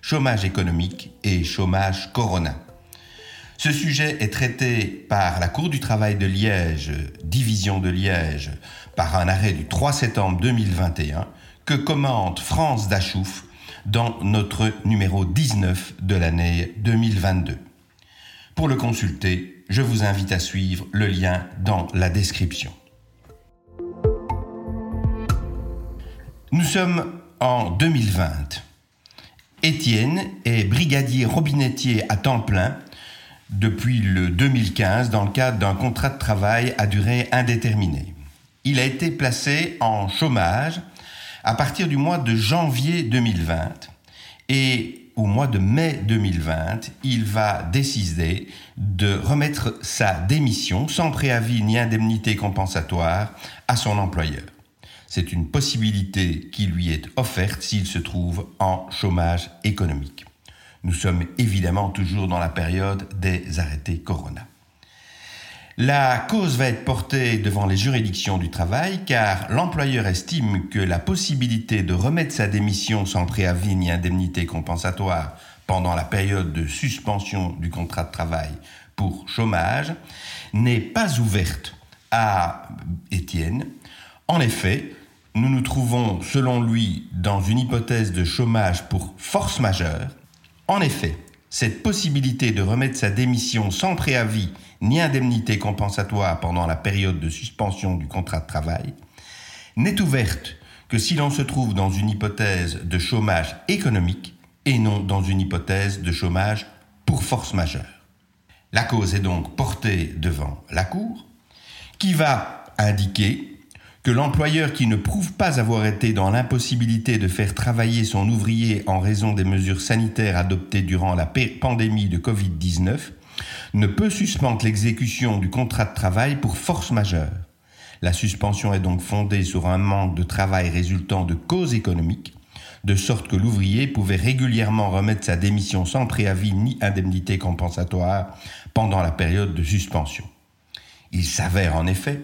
chômage économique et chômage corona. Ce sujet est traité par la Cour du travail de Liège, division de Liège, par un arrêt du 3 septembre 2021 que commente France Dachouf dans notre numéro 19 de l'année 2022. Pour le consulter, je vous invite à suivre le lien dans la description. Nous sommes en 2020. Étienne est brigadier robinettier à temps plein depuis le 2015 dans le cadre d'un contrat de travail à durée indéterminée. Il a été placé en chômage à partir du mois de janvier 2020 et au mois de mai 2020, il va décider de remettre sa démission sans préavis ni indemnité compensatoire à son employeur. C'est une possibilité qui lui est offerte s'il se trouve en chômage économique. Nous sommes évidemment toujours dans la période des arrêtés Corona. La cause va être portée devant les juridictions du travail car l'employeur estime que la possibilité de remettre sa démission sans préavis ni indemnité compensatoire pendant la période de suspension du contrat de travail pour chômage n'est pas ouverte à Étienne. En effet, nous nous trouvons, selon lui, dans une hypothèse de chômage pour force majeure. En effet, cette possibilité de remettre sa démission sans préavis ni indemnité compensatoire pendant la période de suspension du contrat de travail n'est ouverte que si l'on se trouve dans une hypothèse de chômage économique et non dans une hypothèse de chômage pour force majeure. La cause est donc portée devant la Cour, qui va indiquer que l'employeur qui ne prouve pas avoir été dans l'impossibilité de faire travailler son ouvrier en raison des mesures sanitaires adoptées durant la pandémie de Covid-19 ne peut suspendre l'exécution du contrat de travail pour force majeure. La suspension est donc fondée sur un manque de travail résultant de causes économiques, de sorte que l'ouvrier pouvait régulièrement remettre sa démission sans préavis ni indemnité compensatoire pendant la période de suspension. Il s'avère en effet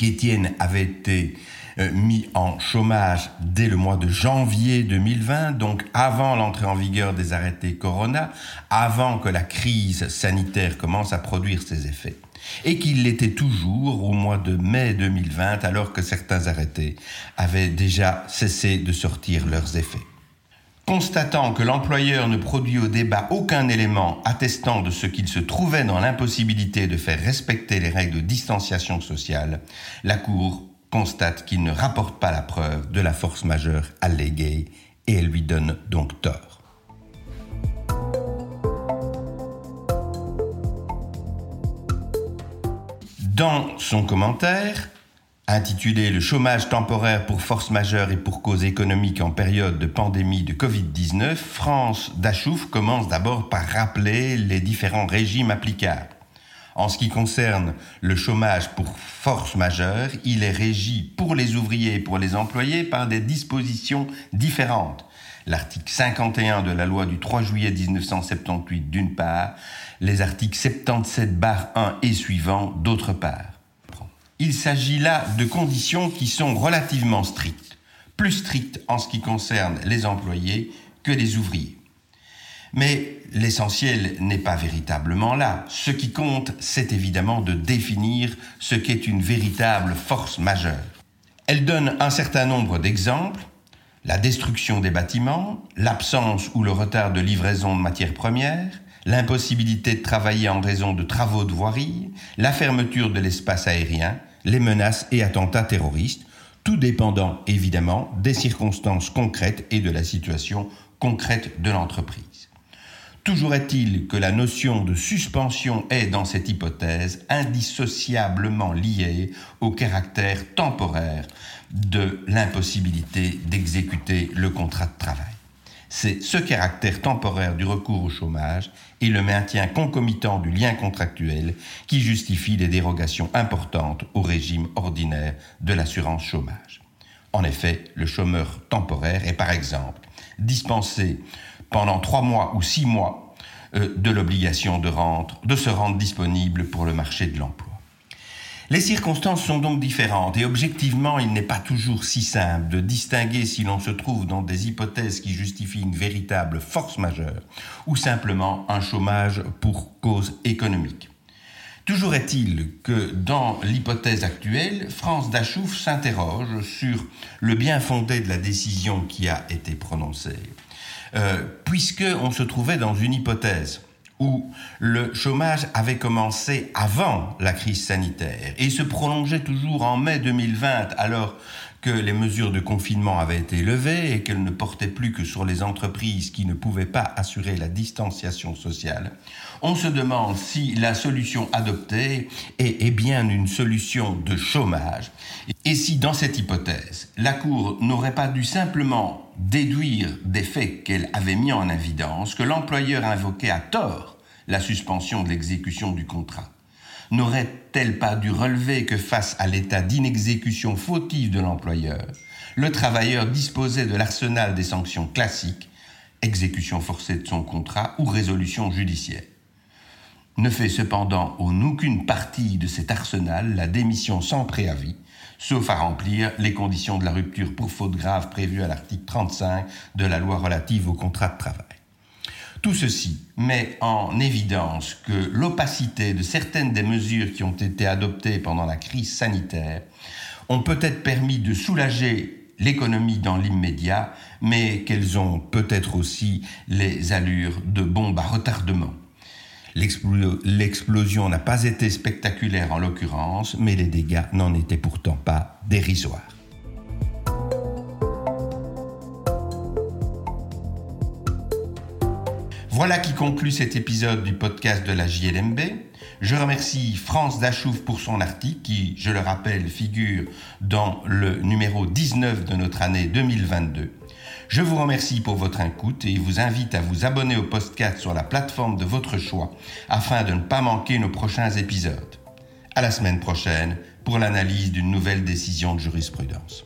qu'Étienne avait été euh, mis en chômage dès le mois de janvier 2020, donc avant l'entrée en vigueur des arrêtés Corona, avant que la crise sanitaire commence à produire ses effets, et qu'il l'était toujours au mois de mai 2020, alors que certains arrêtés avaient déjà cessé de sortir leurs effets. Constatant que l'employeur ne produit au débat aucun élément attestant de ce qu'il se trouvait dans l'impossibilité de faire respecter les règles de distanciation sociale, la Cour constate qu'il ne rapporte pas la preuve de la force majeure alléguée et elle lui donne donc tort. Dans son commentaire, intitulé Le chômage temporaire pour force majeure et pour cause économique en période de pandémie de Covid-19, France Dachouf commence d'abord par rappeler les différents régimes applicables. En ce qui concerne le chômage pour force majeure, il est régi pour les ouvriers et pour les employés par des dispositions différentes. L'article 51 de la loi du 3 juillet 1978 d'une part, les articles 77 bar 1 et suivants d'autre part. Il s'agit là de conditions qui sont relativement strictes, plus strictes en ce qui concerne les employés que les ouvriers. Mais l'essentiel n'est pas véritablement là. Ce qui compte, c'est évidemment de définir ce qu'est une véritable force majeure. Elle donne un certain nombre d'exemples. La destruction des bâtiments, l'absence ou le retard de livraison de matières premières, l'impossibilité de travailler en raison de travaux de voirie, la fermeture de l'espace aérien, les menaces et attentats terroristes, tout dépendant évidemment des circonstances concrètes et de la situation concrète de l'entreprise. Toujours est-il que la notion de suspension est, dans cette hypothèse, indissociablement liée au caractère temporaire de l'impossibilité d'exécuter le contrat de travail. C'est ce caractère temporaire du recours au chômage et le maintien concomitant du lien contractuel qui justifie des dérogations importantes au régime ordinaire de l'assurance chômage. En effet, le chômeur temporaire est par exemple dispensé pendant trois mois ou six mois euh, de l'obligation de, de se rendre disponible pour le marché de l'emploi. Les circonstances sont donc différentes et objectivement, il n'est pas toujours si simple de distinguer si l'on se trouve dans des hypothèses qui justifient une véritable force majeure ou simplement un chômage pour cause économique. Toujours est-il que dans l'hypothèse actuelle, France Dachouf s'interroge sur le bien fondé de la décision qui a été prononcée, euh, puisque on se trouvait dans une hypothèse où le chômage avait commencé avant la crise sanitaire et se prolongeait toujours en mai 2020 alors que les mesures de confinement avaient été levées et qu'elles ne portaient plus que sur les entreprises qui ne pouvaient pas assurer la distanciation sociale, on se demande si la solution adoptée est, bien une solution de chômage. Et si dans cette hypothèse, la Cour n'aurait pas dû simplement déduire des faits qu'elle avait mis en évidence que l'employeur invoquait à tort la suspension de l'exécution du contrat N'aurait-elle pas dû relever que face à l'état d'inexécution fautive de l'employeur, le travailleur disposait de l'arsenal des sanctions classiques, exécution forcée de son contrat ou résolution judiciaire? Ne fait cependant en aucune partie de cet arsenal la démission sans préavis, sauf à remplir les conditions de la rupture pour faute grave prévues à l'article 35 de la loi relative au contrat de travail. Tout ceci met en évidence que l'opacité de certaines des mesures qui ont été adoptées pendant la crise sanitaire ont peut-être permis de soulager l'économie dans l'immédiat, mais qu'elles ont peut-être aussi les allures de bombes à retardement. L'explosion n'a pas été spectaculaire en l'occurrence, mais les dégâts n'en étaient pourtant pas dérisoires. Voilà qui conclut cet épisode du podcast de la JLMB. Je remercie France Dachouf pour son article qui, je le rappelle, figure dans le numéro 19 de notre année 2022. Je vous remercie pour votre écoute et vous invite à vous abonner au podcast sur la plateforme de votre choix afin de ne pas manquer nos prochains épisodes. À la semaine prochaine pour l'analyse d'une nouvelle décision de jurisprudence.